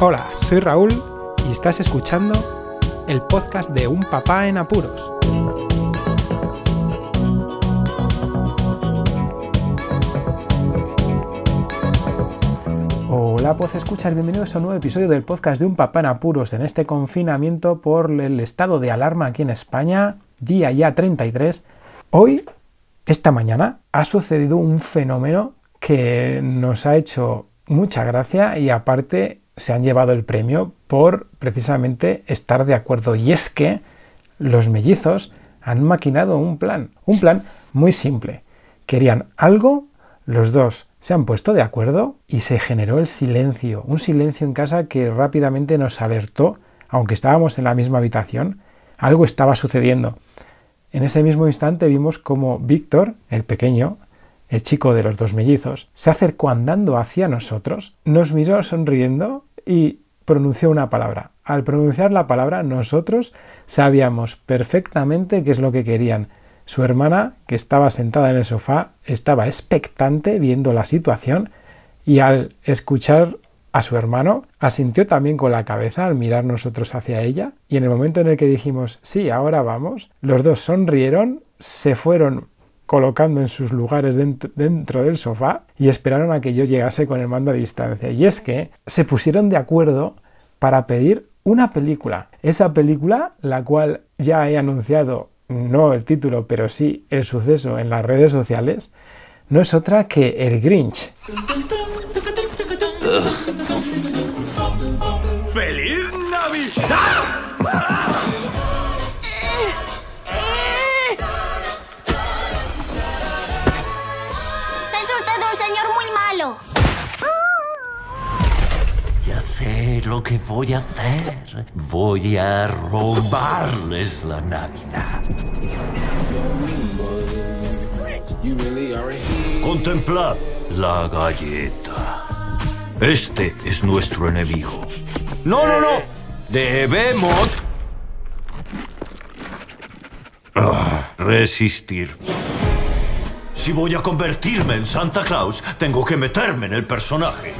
Hola, soy Raúl y estás escuchando el podcast de Un Papá en Apuros. Hola, pues escuchas, bienvenidos a un nuevo episodio del podcast de Un Papá en Apuros en este confinamiento por el estado de alarma aquí en España, día ya 33. Hoy, esta mañana, ha sucedido un fenómeno que nos ha hecho mucha gracia y aparte se han llevado el premio por precisamente estar de acuerdo. Y es que los mellizos han maquinado un plan, un plan muy simple. Querían algo, los dos se han puesto de acuerdo y se generó el silencio, un silencio en casa que rápidamente nos alertó, aunque estábamos en la misma habitación, algo estaba sucediendo. En ese mismo instante vimos como Víctor, el pequeño, el chico de los dos mellizos, se acercó andando hacia nosotros, nos miró sonriendo y pronunció una palabra. Al pronunciar la palabra, nosotros sabíamos perfectamente qué es lo que querían. Su hermana, que estaba sentada en el sofá, estaba expectante viendo la situación y al escuchar a su hermano, asintió también con la cabeza al mirar nosotros hacia ella y en el momento en el que dijimos sí, ahora vamos, los dos sonrieron, se fueron colocando en sus lugares dentro, del sofá y esperaron a que yo llegase con el mando a distancia. Y es que se pusieron de acuerdo para pedir una película. Esa película, la cual ya he anunciado, no el título, pero sí el suceso en las redes sociales, no es otra que El Grinch. ¡Feliz Navidad! Sé lo que voy a hacer. Voy a robarles la Navidad. Contemplad la galleta. Este es nuestro enemigo. No, no, no. Debemos... Resistir. Si voy a convertirme en Santa Claus, tengo que meterme en el personaje.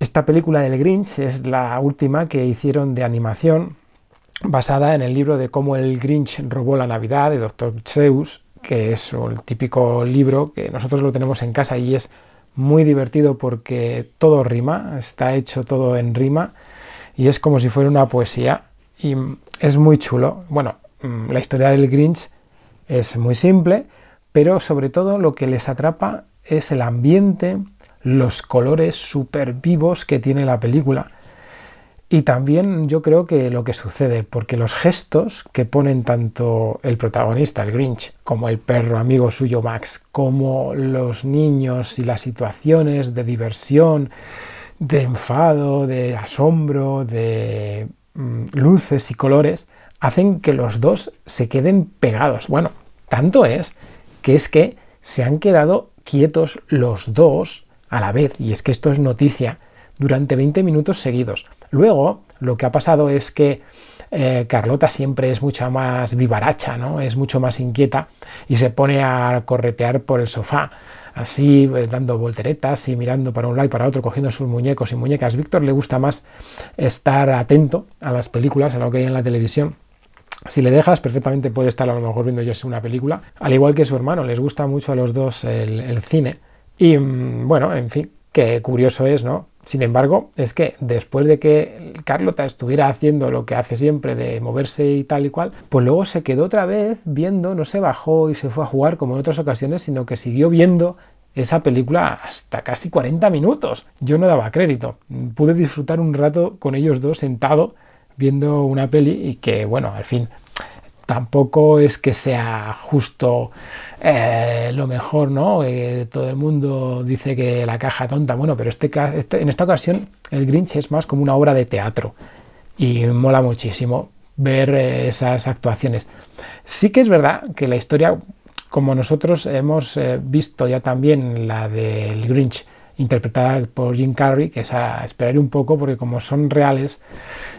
Esta película del Grinch es la última que hicieron de animación basada en el libro de cómo el Grinch robó la Navidad de Dr. Seuss, que es el típico libro que nosotros lo tenemos en casa y es muy divertido porque todo rima, está hecho todo en rima y es como si fuera una poesía y es muy chulo. Bueno, mm, la historia del Grinch es muy simple, pero sobre todo lo que les atrapa es el ambiente, los colores súper vivos que tiene la película. Y también yo creo que lo que sucede, porque los gestos que ponen tanto el protagonista, el Grinch, como el perro amigo suyo Max, como los niños y las situaciones de diversión, de enfado, de asombro, de mm, luces y colores, hacen que los dos se queden pegados. Bueno, tanto es que es que se han quedado quietos los dos a la vez, y es que esto es noticia, durante 20 minutos seguidos. Luego, lo que ha pasado es que eh, Carlota siempre es mucha más vivaracha, ¿no? Es mucho más inquieta y se pone a corretear por el sofá, así eh, dando volteretas y mirando para un lado y para otro, cogiendo sus muñecos y muñecas. Víctor le gusta más estar atento a las películas, a lo que hay en la televisión si le dejas, perfectamente puede estar a lo mejor viendo yo una película, al igual que su hermano, les gusta mucho a los dos el, cine. Y mm, bueno, en fin, qué curioso es, ¿no? Sin embargo, es que después de que Carlota estuviera haciendo lo que hace siempre de moverse y tal y cual, pues luego se quedó otra vez viendo, no se bajó y se fue a jugar como en otras ocasiones, sino que siguió viendo esa película hasta casi 40 minutos. Yo no daba crédito. Pude disfrutar un rato con ellos dos sentado viendo una peli y que, bueno, al fin, tampoco es que sea justo eh, lo mejor, ¿no? Eh, todo el mundo dice que la caja tonta, bueno, pero este, este, en esta ocasión el Grinch es más como una obra de teatro y mola muchísimo ver eh, esas actuaciones. Sí que es verdad que la historia, como nosotros hemos visto ya también la del Grinch interpretada por Jim Carrey, que es a esperar un poco porque como son reales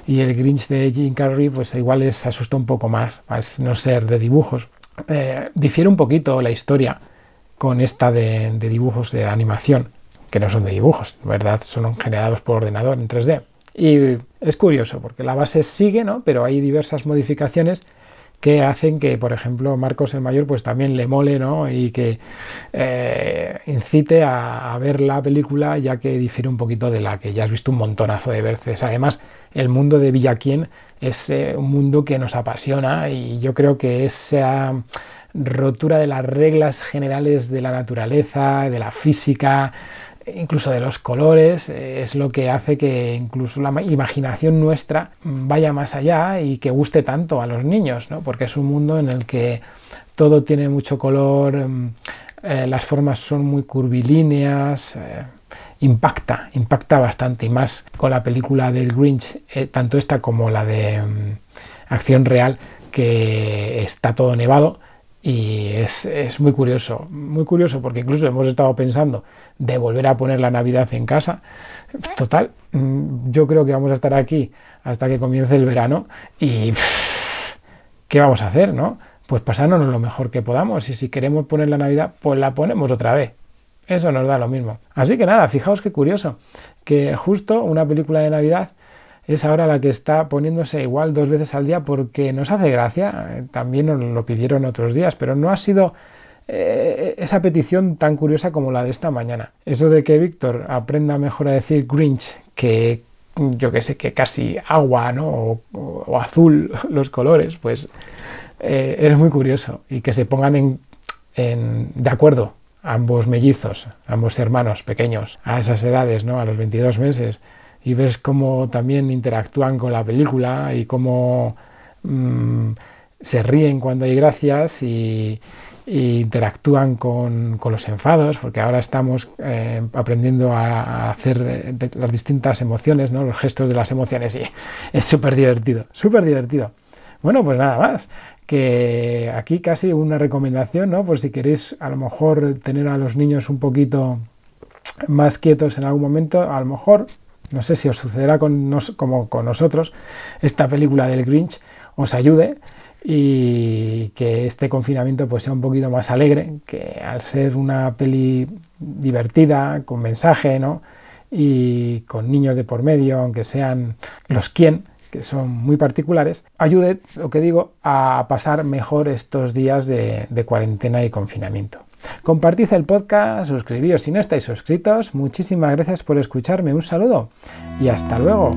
y el Grinch de Jim Carrey pues igual les asusta un poco más, a no ser de dibujos. Eh, difiere un poquito la historia con esta de, de dibujos de animación, que no son de dibujos, ¿verdad? Son generados por ordenador en 3D. Y es curioso porque la base sigue, ¿no? Pero hay diversas modificaciones que hacen que, por ejemplo, Marcos el Mayor pues también le mole ¿no? y que eh, incite a, ver la película ya que difiere un poquito de la que ya has visto un montonazo de veces. Además, el mundo de Villaquien es eh, un mundo que nos apasiona y yo creo que esa rotura de las reglas generales de la naturaleza, de la física, incluso de los colores, eh, es lo que hace que incluso la imaginación nuestra vaya más allá y que guste tanto a los niños, ¿no? porque es un mundo en el que todo tiene mucho color, mm, eh, las formas son muy curvilíneas, eh, impacta, impacta bastante y más con la película del Grinch, tanto esta como la de mm, Acción Real, que está todo nevado y es, es, muy curioso, muy curioso porque incluso hemos estado pensando de volver a poner la Navidad en casa. Total, mm, yo creo que vamos a estar aquí hasta que comience el verano y ¿qué vamos a hacer, no? Pues pasarnos lo mejor que podamos y si queremos poner la Navidad, pues la ponemos otra vez. Eso nos da lo mismo. Así que nada, fijaos qué curioso, que justo una película de Navidad es ahora la que está poniéndose igual dos veces al día porque nos hace gracia, eh, también nos lo pidieron otros días, pero no ha sido eh, esa petición tan curiosa como la de esta mañana. Eso de que Víctor aprenda mejor a decir Grinch que yo que sé, que casi agua ¿no? o, azul los colores, pues eh, es muy curioso y que se pongan en, en, de acuerdo ambos mellizos, ambos hermanos pequeños a esas edades, ¿no? a los 22 meses, y ves cómo también interactúan con la película y cómo mm, se ríen cuando hay gracias y, interactúan con, los enfados, porque ahora estamos eh, aprendiendo a, hacer eh, las distintas emociones, ¿no? los gestos de las emociones, y es súper divertido, súper divertido. Bueno, pues nada más, que aquí casi una recomendación, ¿no? Por si queréis a lo mejor tener a los niños un poquito más quietos en algún momento, a lo mejor no sé si os sucederá con como con nosotros, esta película del Grinch os ayude y que este confinamiento pues sea un poquito más alegre, que al ser una peli divertida, con mensaje, ¿no? y con niños de por medio, aunque sean los quien, que son muy particulares, ayude, lo que digo, a pasar mejor estos días de cuarentena y confinamiento. Compartid el podcast, suscribíos si no estáis suscritos. Muchísimas gracias por escucharme. Un saludo y hasta luego.